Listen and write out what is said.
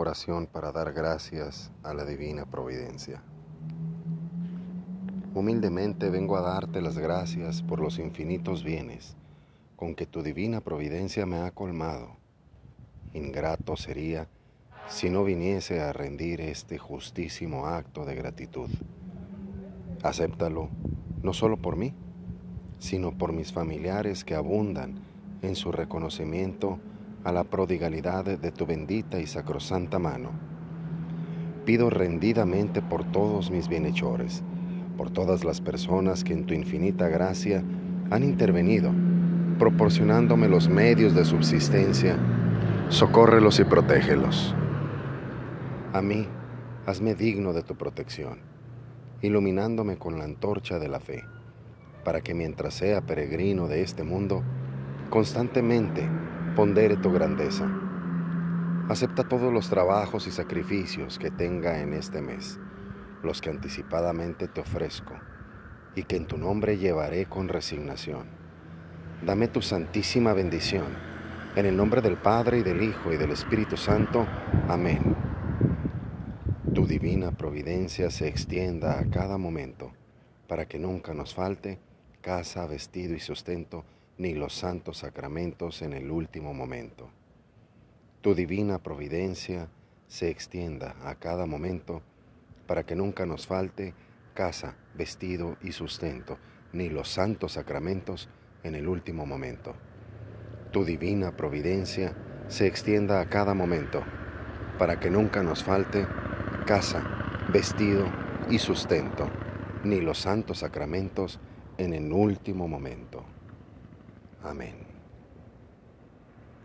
Oración para dar gracias a la divina providencia. Humildemente vengo a darte las gracias por los infinitos bienes con que tu divina providencia me ha colmado. Ingrato sería si no viniese a rendir este justísimo acto de gratitud. Acéptalo no solo por mí, sino por mis familiares que abundan en su reconocimiento a la prodigalidad de tu bendita y sacrosanta mano. Pido rendidamente por todos mis bienhechores, por todas las personas que en tu infinita gracia han intervenido, proporcionándome los medios de subsistencia, socórrelos y protégelos. A mí, hazme digno de tu protección, iluminándome con la antorcha de la fe, para que mientras sea peregrino de este mundo, constantemente pondere tu grandeza. Acepta todos los trabajos y sacrificios que tenga en este mes, los que anticipadamente te ofrezco, y que en tu nombre llevaré con resignación. Dame tu santísima bendición, en el nombre del Padre y del Hijo y del Espíritu Santo. Amén. Tu divina providencia se extienda a cada momento, para que nunca nos falte casa, vestido y sustento, ni los santos sacramentos en el último momento. Tu divina providencia se extienda a cada momento para que nunca nos falte casa, vestido y sustento, ni los santos sacramentos en el último momento. Tu divina providencia se extienda a cada momento para que nunca nos falte casa, vestido y sustento, ni los santos sacramentos en el último momento. Amen.